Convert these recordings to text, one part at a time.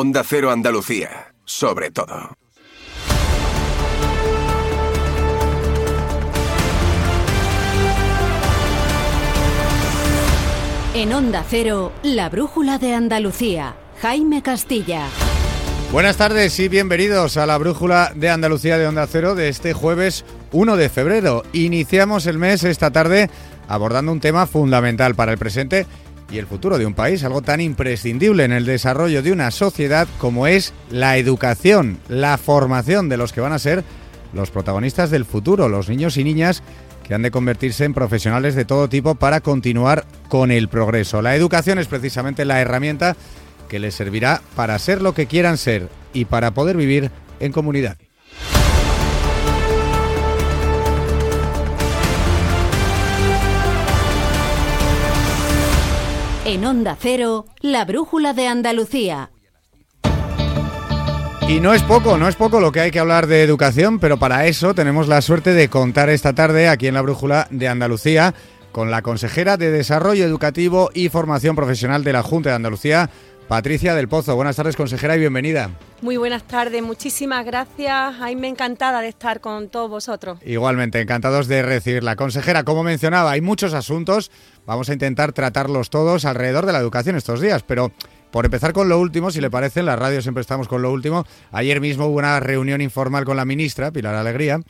Onda Cero Andalucía, sobre todo. En Onda Cero, la brújula de Andalucía. Jaime Castilla. Buenas tardes y bienvenidos a la brújula de Andalucía de Onda Cero de este jueves 1 de febrero. Iniciamos el mes esta tarde abordando un tema fundamental para el presente y el futuro de un país, algo tan imprescindible en el desarrollo de una sociedad como es la educación, la formación de los que van a ser los protagonistas del futuro, los niños y niñas que han de convertirse en profesionales de todo tipo para continuar con el progreso. La educación es precisamente la herramienta que les servirá para ser lo que quieran ser y para poder vivir en comunidad. En Onda Cero, la brújula de Andalucía. Y no es poco, no es poco lo que hay que hablar de educación, pero para eso tenemos la suerte de contar esta tarde aquí en la brújula de Andalucía con la consejera de Desarrollo Educativo y Formación Profesional de la Junta de Andalucía, Patricia del Pozo. Buenas tardes, consejera, y bienvenida. Muy buenas tardes, muchísimas gracias. me encantada de estar con todos vosotros. Igualmente, encantados de recibirla. Consejera, como mencionaba, hay muchos asuntos Vamos a intentar tratarlos todos alrededor de la educación estos días, pero por empezar con lo último, si le parece, en la radio siempre estamos con lo último. Ayer mismo hubo una reunión informal con la ministra, Pilar Alegría,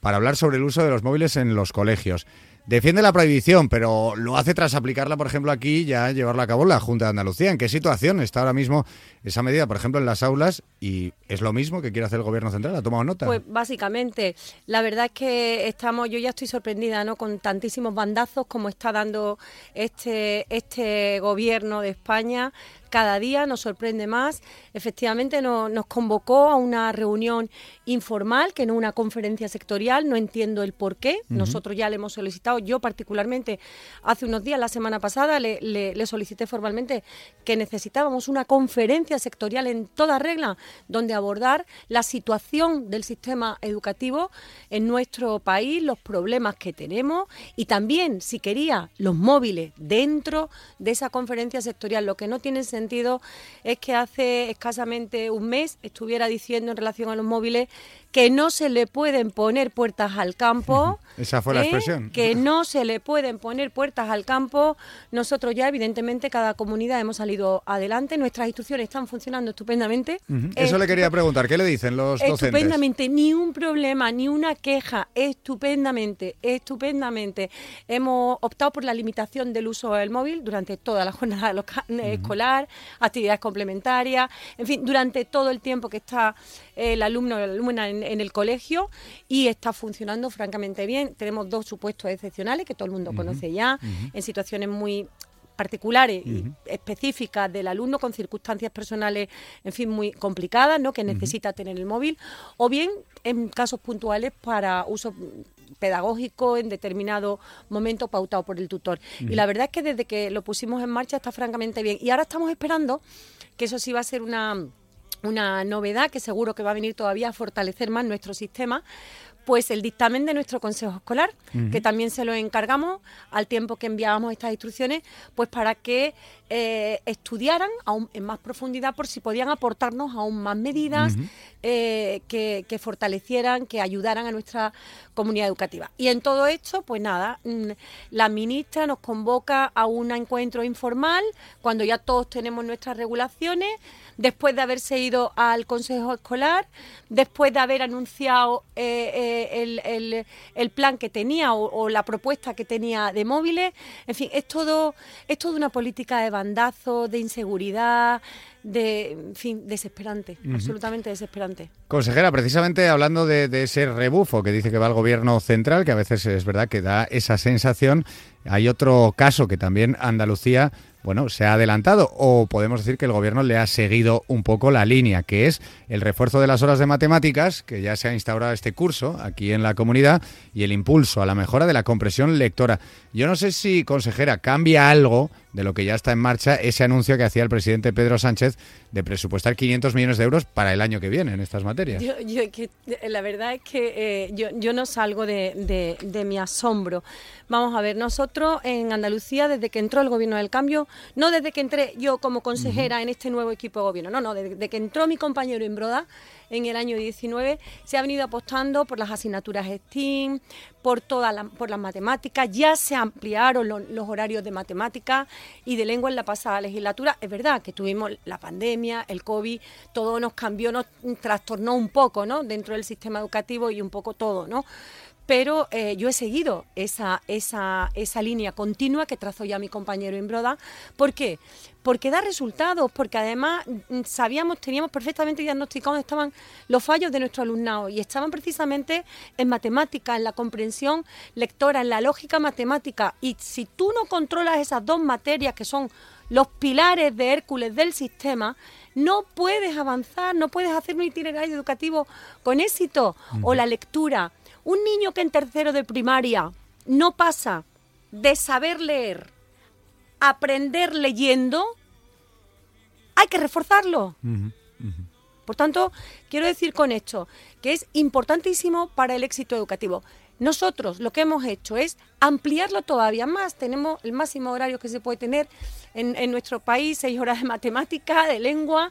para hablar sobre el uso de los móviles en los colegios. Defiende la prohibición, pero lo hace tras aplicarla, por ejemplo, aquí, ya llevarla a cabo la Junta de Andalucía. ¿En qué situación está ahora mismo esa medida, por ejemplo, en las aulas? ¿Y es lo mismo que quiere hacer el Gobierno Central? ¿Ha tomado nota? Pues básicamente, la verdad es que estamos, yo ya estoy sorprendida, ¿no? Con tantísimos bandazos como está dando este, este Gobierno de España cada día nos sorprende más. Efectivamente nos convocó a una reunión informal, que no una conferencia sectorial, no entiendo el por qué. Nosotros ya le hemos solicitado, yo particularmente hace unos días, la semana pasada, le, solicité formalmente que necesitábamos una conferencia sectorial en toda regla donde abordar la situación del sistema educativo en nuestro país, los problemas que tenemos y también, si quería, los móviles dentro de esa conferencia sectorial. Lo que no tiene sentido sentido es que hace escasamente un mes estuviera diciendo en relación a los móviles que no se le pueden poner puertas al campo. Esa fue la ¿eh? expresión. Que no se le pueden poner puertas al campo. Nosotros ya, evidentemente, cada comunidad hemos salido adelante. Nuestras instituciones están funcionando estupendamente. Eso le quería preguntar. ¿Qué le dicen los docentes? Estupendamente. Ni un problema, ni una queja. Estupendamente, estupendamente. Hemos optado por la limitación del uso del móvil durante toda la jornada escolar, actividades complementarias, en fin, durante todo el tiempo que está el alumno o la alumna en, el colegio y está funcionando francamente bien. Tenemos dos supuestos excepcionales que todo el mundo conoce ya, en situaciones muy particulares y específicas del alumno con circunstancias personales, en fin, muy complicadas, ¿no? que necesita tener el móvil, o bien en casos puntuales para uso pedagógico en determinado momento pautado por el tutor. Y la verdad es que desde que lo pusimos en marcha está francamente bien. Y ahora estamos esperando que eso sí va a ser una una novedad que seguro que va a venir todavía a fortalecer más nuestro sistema, pues el dictamen de nuestro Consejo Escolar, que también se lo encargamos al tiempo que enviábamos estas instrucciones, pues para que eh, estudiaran aún en más profundidad por si podían aportarnos aún más medidas eh, que, fortalecieran, que ayudaran a nuestra comunidad educativa. Y en todo esto, pues nada, mm, la ministra nos convoca a un encuentro informal cuando ya todos tenemos nuestras regulaciones, después de haberse ido al Consejo Escolar, después de haber anunciado eh, el, plan que tenía o, la propuesta que tenía de móviles. En fin, es todo, es toda una política de bandazo, de inseguridad, de, en fin, desesperante, absolutamente desesperante. Consejera, precisamente hablando de, de, ese rebufo que dice que va al gobierno central, que a veces es verdad que da esa sensación, hay otro caso que también Andalucía bueno, se ha adelantado o podemos decir que el gobierno le ha seguido un poco la línea, que es el refuerzo de las horas de matemáticas, que ya se ha instaurado este curso aquí en la comunidad, y el impulso a la mejora de la compresión lectora. Yo no sé si, consejera, cambia algo de lo que ya está en marcha ese anuncio que hacía el presidente Pedro Sánchez de presupuestar 500 millones de euros para el año que viene en estas materias. Yo, que, la verdad es que eh, yo, yo, no salgo de, de, mi asombro. Vamos a ver, nosotros en Andalucía, desde que entró el gobierno del cambio, no desde que entré yo como consejera en este nuevo equipo de gobierno, no, no, desde que entró mi compañero Imbroda, en el año 19, se ha venido apostando por las asignaturas STEAM, por, todas por las matemáticas, ya se ampliaron los horarios de matemáticas y de lengua en la pasada legislatura. Es verdad que tuvimos la pandemia, el COVID, todo nos cambió, nos trastornó un poco, ¿no? Dentro del sistema educativo y un poco todo, ¿no? Pero eh, yo he seguido esa, esa, esa, línea continua que trazó ya mi compañero Imbroda. ¿Por qué? Porque da resultados, porque además mm, sabíamos, teníamos perfectamente diagnosticado dónde estaban los fallos de nuestro alumnado y estaban precisamente en matemática, en la comprensión lectora, en la lógica matemática. Y si tú no controlas esas dos materias que son los pilares de Hércules del sistema, no puedes avanzar, no puedes hacer un itinerario educativo con éxito. O la lectura un niño que en tercero de primaria no pasa de saber leer, aprender leyendo, hay que reforzarlo. Por tanto, quiero decir con esto que es importantísimo para el éxito educativo. Nosotros lo que hemos hecho es ampliarlo todavía más. Tenemos el máximo horario que se puede tener en, en nuestro país, seis horas de matemática, de lengua,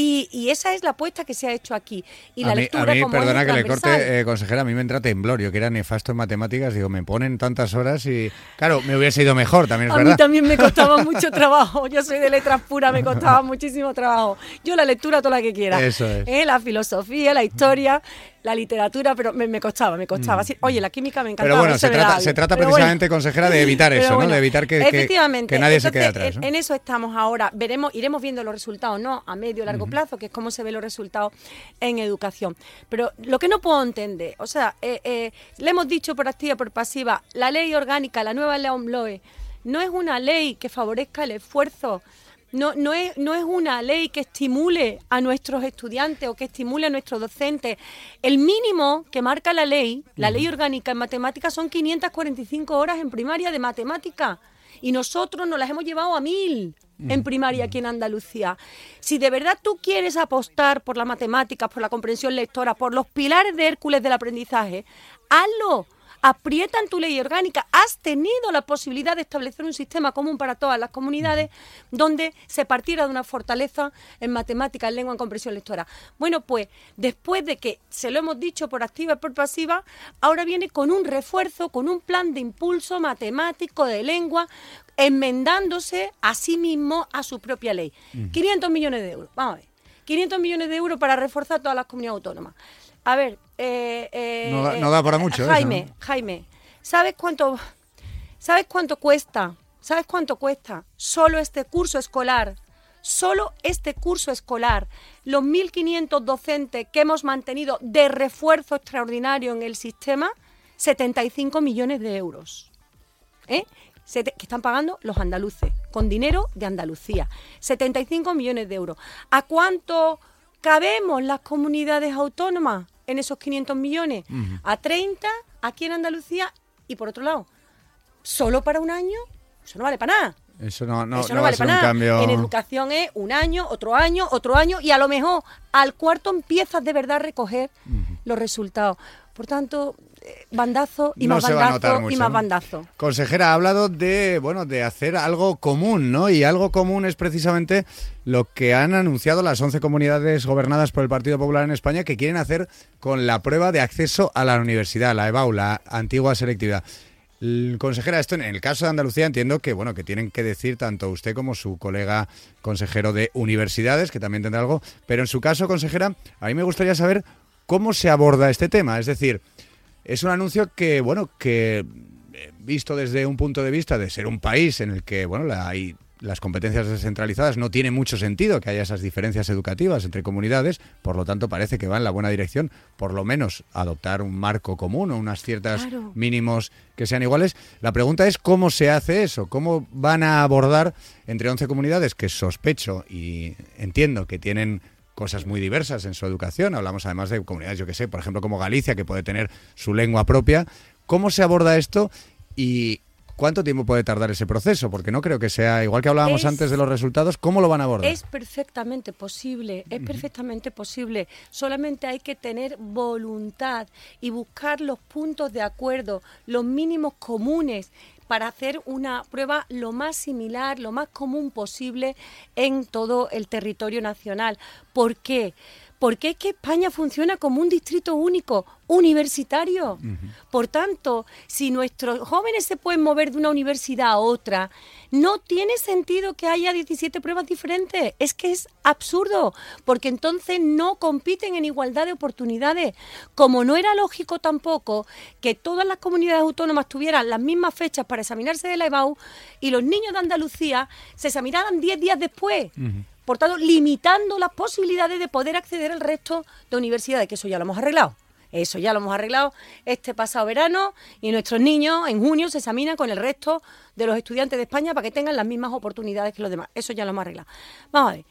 y, esa es la apuesta que se ha hecho aquí. Y la mí, lectura, a mí perdona que le corte, eh, consejera, a mí me entra temblor. que era nefasto en matemáticas, digo, me ponen tantas horas y, claro, me hubiese ido mejor, también es a verdad. A mí también me costaba mucho trabajo. Yo soy de letras puras, me costaba muchísimo trabajo. Yo la lectura, toda la que quiera. Eso es. ¿Eh? La filosofía, la historia la literatura, pero me, costaba, me costaba. Mm. Oye, la química me encantaba. Pero bueno, se trata, se trata, precisamente, consejera, de evitar eso, ¿no? De evitar que, que, nadie se quede atrás. En, eso estamos ahora. Veremos, iremos viendo los resultados, ¿no? A medio largo plazo, que es cómo se ven los resultados en educación. Pero lo que no puedo entender, o sea, eh, eh, le hemos dicho por activa por pasiva, la ley orgánica, la nueva ley OMLOE, no es una ley que favorezca el esfuerzo no, no, es, no es una ley que estimule a nuestros estudiantes o que estimule a nuestros docentes. El mínimo que marca la ley, la ley orgánica en matemáticas, son 545 horas en primaria de matemática. Y nosotros nos las hemos llevado a mil en primaria aquí en Andalucía. Si de verdad tú quieres apostar por las matemáticas, por la comprensión lectora, por los pilares de Hércules del aprendizaje, hazlo aprietan tu ley orgánica. Has tenido la posibilidad de establecer un sistema común para todas las comunidades donde se partiera de una fortaleza en matemáticas, en lengua, en comprensión lectora. Bueno, pues después de que se lo hemos dicho por activa y por pasiva, ahora viene con un refuerzo, con un plan de impulso matemático de lengua, enmendándose a sí mismo a su propia ley. 500 millones de euros. Vamos a ver. 500 millones de euros para reforzar todas las comunidades autónomas. A ver, eh, eh, no, da, para mucho. Jaime, Jaime, ¿sabes cuánto, ¿sabes cuánto cuesta? ¿Sabes cuánto cuesta? Solo este curso escolar, solo este curso escolar, los 1.500 docentes que hemos mantenido de refuerzo extraordinario en el sistema, 75 millones de euros. ¿Eh? que están pagando los andaluces, con dinero de Andalucía. 75 millones de euros. ¿A cuánto cabemos las comunidades autónomas? En esos 500 millones a 30 aquí en Andalucía y por otro lado, solo para un año, eso no vale para nada. Eso no, no, no, vale para nada. Cambio... En educación es un año, otro año, otro año y a lo mejor al cuarto empiezas de verdad a recoger los resultados. Por tanto, bandazo y más bandazo y más bandazo. Consejera, ha hablado de, bueno, de hacer algo común, ¿no? Y algo común es precisamente lo que han anunciado las 11 comunidades gobernadas por el Partido Popular en España que quieren hacer con la prueba de acceso a la universidad, la EBAU, la antigua selectividad. Consejera, esto en el caso de Andalucía entiendo que bueno que tienen que decir tanto usted como su colega consejero de universidades, que también tendrá algo, pero en su caso, consejera, a mí me gustaría saber cómo se aborda este tema, es decir, es un anuncio que, bueno, que eh, visto desde un punto de vista de ser un país en el que, bueno, hay las competencias descentralizadas no tiene mucho sentido que haya esas diferencias educativas entre comunidades, por lo tanto parece que va en la buena dirección, por lo menos adoptar un marco común o unas ciertas mínimos que sean iguales. La pregunta es cómo se hace eso, cómo van a abordar entre 11 comunidades que sospecho y entiendo que tienen cosas muy diversas en su educación. Hablamos además de comunidades, yo que sé, por ejemplo, como Galicia, que puede tener su lengua propia. ¿Cómo se aborda esto y ¿cuánto tiempo puede tardar ese proceso? Porque no creo que sea, igual que hablábamos Es- antes de los resultados, ¿cómo lo van a abordar? Es perfectamente posible, es perfectamente posible. Solamente hay que tener voluntad y buscar los puntos de acuerdo, los mínimos comunes para hacer una prueba lo más similar, lo más común posible en todo el territorio nacional. ¿Por qué? Es que España funciona como un distrito único, universitario. Por tanto, si nuestros jóvenes se pueden mover de una universidad a otra, no tiene sentido que haya 17 pruebas diferentes. Es que es absurdo, porque entonces no compiten en igualdad de oportunidades. Como no era lógico tampoco que todas las comunidades autónomas tuvieran las mismas fechas para examinarse de la EBAU y los niños de Andalucía se examinaran 10 días después. Por tanto, limitando las posibilidades de poder acceder al resto de universidades, que eso ya lo hemos arreglado. Eso ya lo hemos arreglado este pasado verano y nuestros niños en junio se examinan con el resto de los estudiantes de España para que tengan las mismas oportunidades que los demás. Eso ya lo hemos arreglado. Vamos a ver.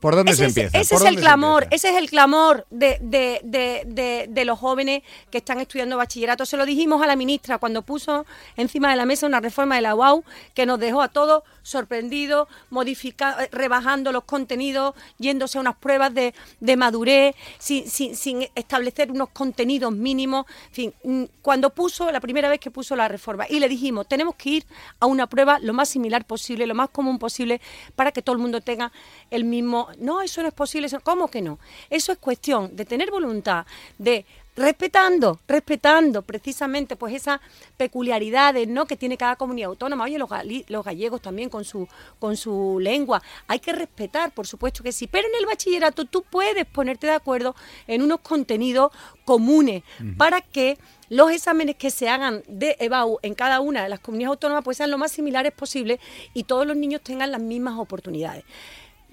¿Por dónde Ese, se es- empieza? ese ¿Por es el clamor, ese es el clamor de, de- de- de- de los jóvenes que están estudiando bachillerato. Se lo dijimos a la ministra cuando puso encima de la mesa una reforma de la UAU que nos dejó a todos sorprendidos, modifica- eh, rebajando los contenidos, yéndose a unas pruebas de, de madurez, sin, sin- sin establecer unos contenidos mínimos. En fin, mm, cuando puso, la primera vez que puso la reforma, y le dijimos, tenemos que ir a una prueba lo más similar posible, lo más común posible, para que todo el mundo tenga el mismo. No, eso no es posible. eso- ¿Cómo que no? Eso es cuestión de tener voluntad, de respetando, respetando precisamente pues esas peculiaridades ¿no? que tiene cada comunidad autónoma. Oye, los, los gallegos también con su, con su lengua. Hay que respetar, por supuesto que sí. Pero en el bachillerato tú puedes ponerte de acuerdo en unos contenidos comunes para que los exámenes que se hagan de EBAU en cada una de las comunidades autónomas pues sean lo más similares posible y todos los niños tengan las mismas oportunidades.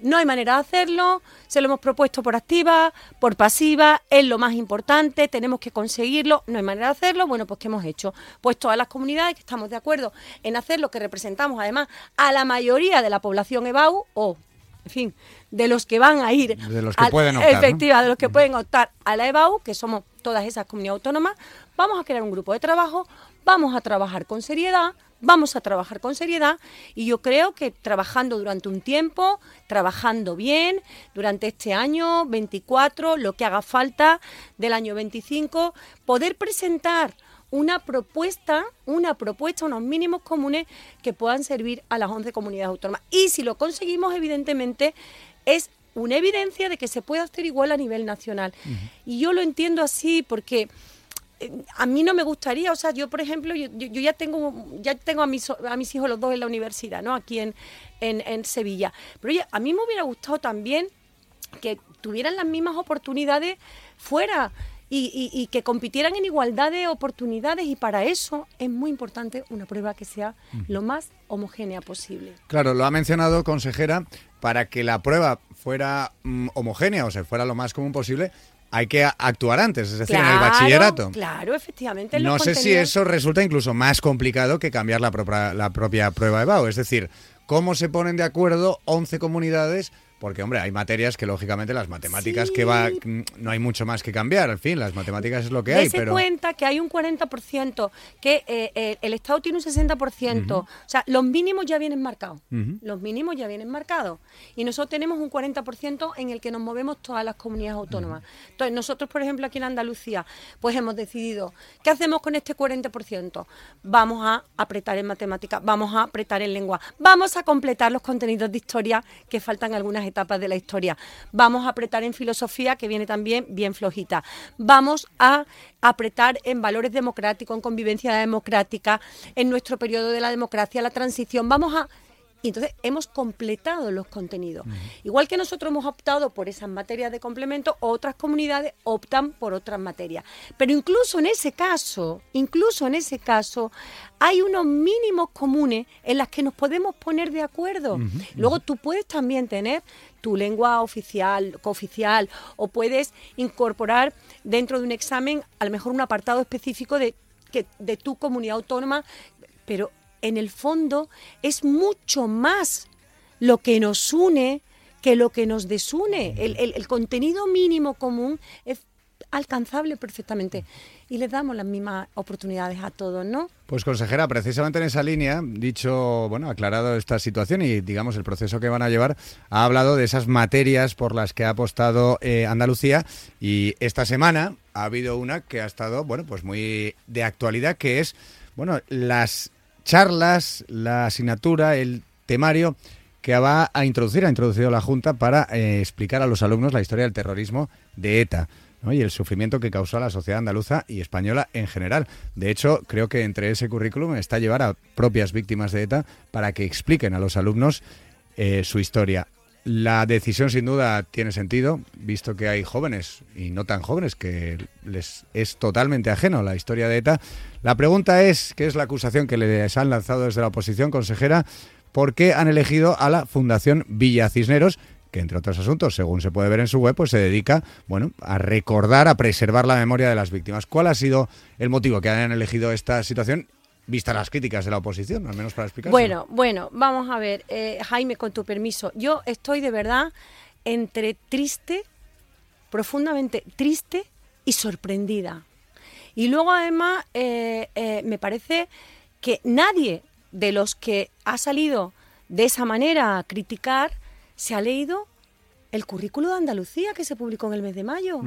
No hay manera de hacerlo, se lo hemos propuesto por activa, por pasiva, es lo más importante, tenemos que conseguirlo, no hay manera de hacerlo, bueno, pues ¿qué hemos hecho? Pues todas las comunidades que estamos de acuerdo en hacer lo que representamos además a la mayoría de la población EBAU o, en fin, de los que van a ir, De los que al- pueden optar, ¿no? efectiva, de los que pueden optar a la EBAU, que somos todas esas comunidades autónomas, vamos a crear un grupo de trabajo, vamos a trabajar con seriedad, vamos a trabajar con seriedad y yo creo que trabajando durante un tiempo, trabajando bien, durante este año 24, lo que haga falta del año 25, poder presentar una propuesta, una propuesta, unos mínimos comunes que puedan servir a las 11 comunidades autónomas. Y si lo conseguimos, evidentemente, es una evidencia de que se puede hacer igual a nivel nacional. Y yo lo entiendo así porque a mí no me gustaría, o sea, yo por ejemplo, yo, ya tengo ya tengo a mis, a mis hijos los dos en la universidad, ¿no? Aquí en, en, en Sevilla. Pero oye, a mí me hubiera gustado también que tuvieran las mismas oportunidades fuera y, y- y que compitieran en igualdad de oportunidades y para eso es muy importante una prueba que sea lo más homogénea posible. Claro, lo ha mencionado, consejera, para que la prueba fuera mm, homogénea, o sea, fuera lo más común posible, hay que actuar antes, es decir, en el bachillerato. Claro, efectivamente. en No sé si eso resulta incluso más complicado que cambiar la propia, la propia prueba de BAU. Es decir, ¿cómo se ponen de acuerdo 11 comunidades? Porque, hombre, hay materias que, lógicamente, las matemáticas que va... Mm, No hay mucho más que cambiar, en fin, las matemáticas es lo que hay, pero... cuenta que hay un 40%, que eh, eh, el Estado tiene un 60%. O sea, los mínimos ya vienen marcados. Los mínimos ya vienen marcados. Y nosotros tenemos un 40% en el que nos movemos todas las comunidades autónomas. Entonces, nosotros, por ejemplo, aquí en Andalucía, pues hemos decidido, ¿qué hacemos con este 40%? Vamos a apretar en matemáticas, vamos a apretar en lengua, vamos a completar los contenidos de historia que faltan algunas etapas de la historia, vamos a apretar en filosofía, que viene también bien flojita, vamos a apretar en valores democráticos, en convivencia democrática, en nuestro periodo de la democracia, la transición, vamos a y entonces hemos completado los contenidos. Igual que nosotros hemos optado por esas materias de complemento, otras comunidades optan por otras materias. Pero incluso en ese caso, incluso en ese caso, hay unos mínimos comunes en las que nos podemos poner de acuerdo. Luego tú puedes también tener tu lengua oficial, cooficial, o puedes incorporar dentro de un examen a lo mejor un apartado específico de, que, de tu comunidad autónoma, pero en el fondo es mucho más lo que nos une que lo que nos desune. El, el- contenido mínimo común es alcanzable perfectamente. Y les damos las mismas oportunidades a todos, ¿no? Pues consejera, precisamente en esa línea, dicho, bueno, aclarado esta situación y digamos el proceso que van a llevar, ha hablado de esas materias por las que ha apostado eh, Andalucía y esta semana ha habido una que ha estado, bueno, pues muy de actualidad, que es, bueno, las charlas, la asignatura, el temario que va a introducir, ha introducido la Junta para eh, explicar a los alumnos la historia del terrorismo de ETA. y el sufrimiento que causó a la sociedad andaluza y española en general. De hecho, creo que entre ese currículum está llevar a propias víctimas de ETA para que expliquen a los alumnos eh, su historia. La decisión sin duda tiene sentido, visto que hay jóvenes y no tan jóvenes que les es totalmente ajeno la historia de ETA. La pregunta es, ¿qué es la acusación que les han lanzado desde la oposición, consejera? ¿Por qué han elegido a la Fundación Villa Cisneros, que entre otros asuntos, según se puede ver en su web, pues se dedica, bueno, a recordar, a preservar la memoria de las víctimas. ¿Cuál ha sido el motivo que hayan elegido esta situación? Vista las críticas de la oposición, al menos para explicar. Bueno, bueno, vamos a ver, eh, Jaime, con tu permiso. Yo estoy de verdad entre triste, profundamente triste y sorprendida. Y luego además eh, eh, me parece que nadie de los que ha salido de esa manera a criticar, se ha leído el currículo de Andalucía que se publicó en el mes de mayo,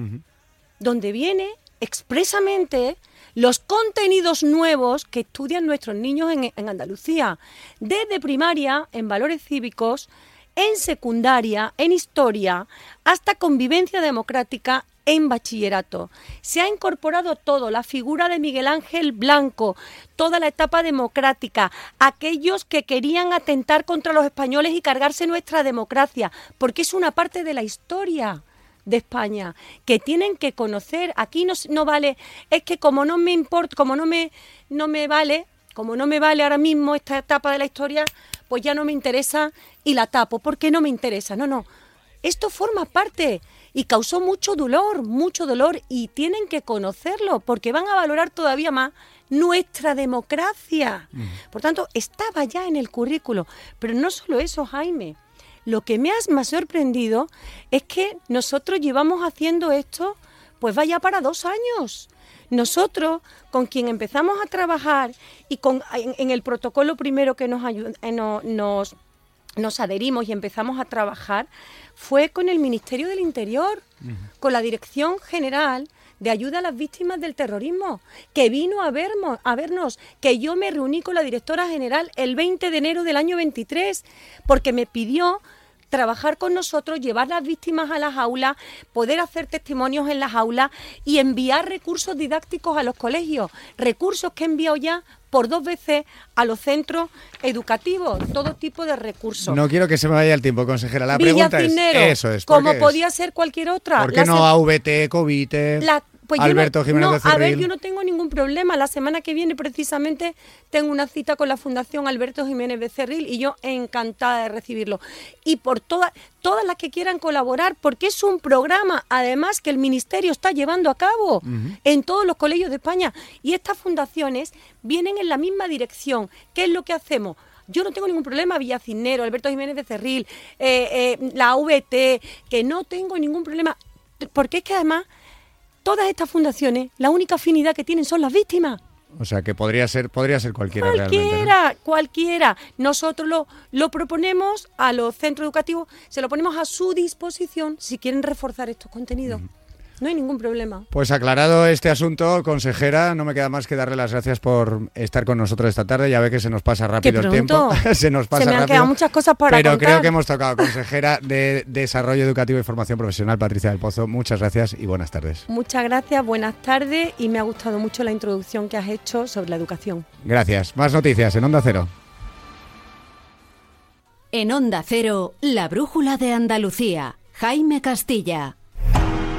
donde viene expresamente los contenidos nuevos que estudian nuestros niños en, Andalucía, desde primaria, en valores cívicos, en secundaria, en historia, hasta convivencia democrática en bachillerato. Se ha incorporado todo, la figura de Miguel Ángel Blanco, toda la etapa democrática, aquellos que querían atentar contra los españoles y cargarse nuestra democracia, porque es una parte de la historia de España que tienen que conocer. Aquí no, no vale, es que como no me importa, como no me, no me vale, como no me vale ahora mismo esta etapa de la historia, pues ya no me interesa y la tapo. ¿Por qué no me interesa? No, no. Esto forma parte y causó mucho dolor, mucho dolor y tienen que conocerlo porque van a valorar todavía más nuestra democracia. Por tanto, estaba ya en el currículo. Pero no solo eso, Jaime. Lo que me ha, sorprendido es que nosotros llevamos haciendo esto, pues vaya para dos años. Nosotros, con quien empezamos a trabajar y con, en, el protocolo primero que nos, eh, nos, nos adherimos y empezamos a trabajar, fue con el Ministerio del Interior, con la Dirección General de Ayuda a las Víctimas del Terrorismo, que vino a, vernos, a vernos, que yo me reuní con la directora general el 20 de enero del año 23, porque me pidió trabajar con nosotros, llevar las víctimas a las aulas, poder hacer testimonios en las aulas y enviar recursos didácticos a los colegios, recursos que he enviado ya por dos veces a los centros educativos, todo tipo de recursos. No quiero que se me vaya el tiempo, consejera. La pregunta es, eso es, como podía ser cualquier otra. ¿Por qué no AVT, COVID? La pues Alberto Jiménez A ver, yo no tengo ningún problema. La semana que viene, precisamente, tengo una cita con la Fundación Alberto Jiménez Becerril y yo encantada de recibirlo. Y por todas, todas las que quieran colaborar, porque es un programa, además, que el Ministerio está llevando a cabo en todos los colegios de España. Y estas fundaciones vienen en la misma dirección. ¿Qué es lo que hacemos? Yo no tengo ningún problema, Villacinero, Alberto Jiménez Becerril, eh, eh, la VT, que no tengo ningún problema, porque es que además todas estas fundaciones, la única afinidad que tienen son las víctimas. O sea, que podría ser, podría ser cualquiera. Cualquiera, cualquiera. Nosotros lo, lo proponemos a los centros educativos, se lo ponemos a su disposición si quieren reforzar estos contenidos. No hay ningún problema. Pues aclarado este asunto, consejera, no me queda más que darle las gracias por estar con nosotros esta tarde. Ya ve que se nos pasa rápido el tiempo. se nos pasa se me han quedado muchas cosas para Pero creo que hemos tocado. Consejera de Desarrollo Educativo y Formación Profesional, Patricia del Pozo. Muchas gracias y buenas tardes. Muchas gracias, buenas tardes y me ha gustado mucho la introducción que has hecho sobre la educación. Gracias. Más noticias en Onda Cero. En Onda Cero, la brújula de Andalucía. Jaime Castilla.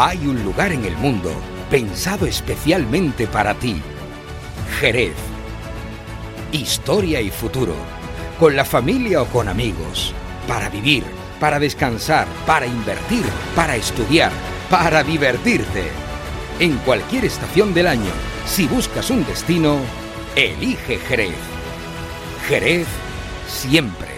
Hay un lugar en el mundo pensado especialmente para ti. Jerez. Historia y futuro. Con la familia o con amigos. Para vivir, para descansar, para invertir, para estudiar, para divertirte. En cualquier estación del año, si buscas un destino, elige Jerez. Jerez siempre.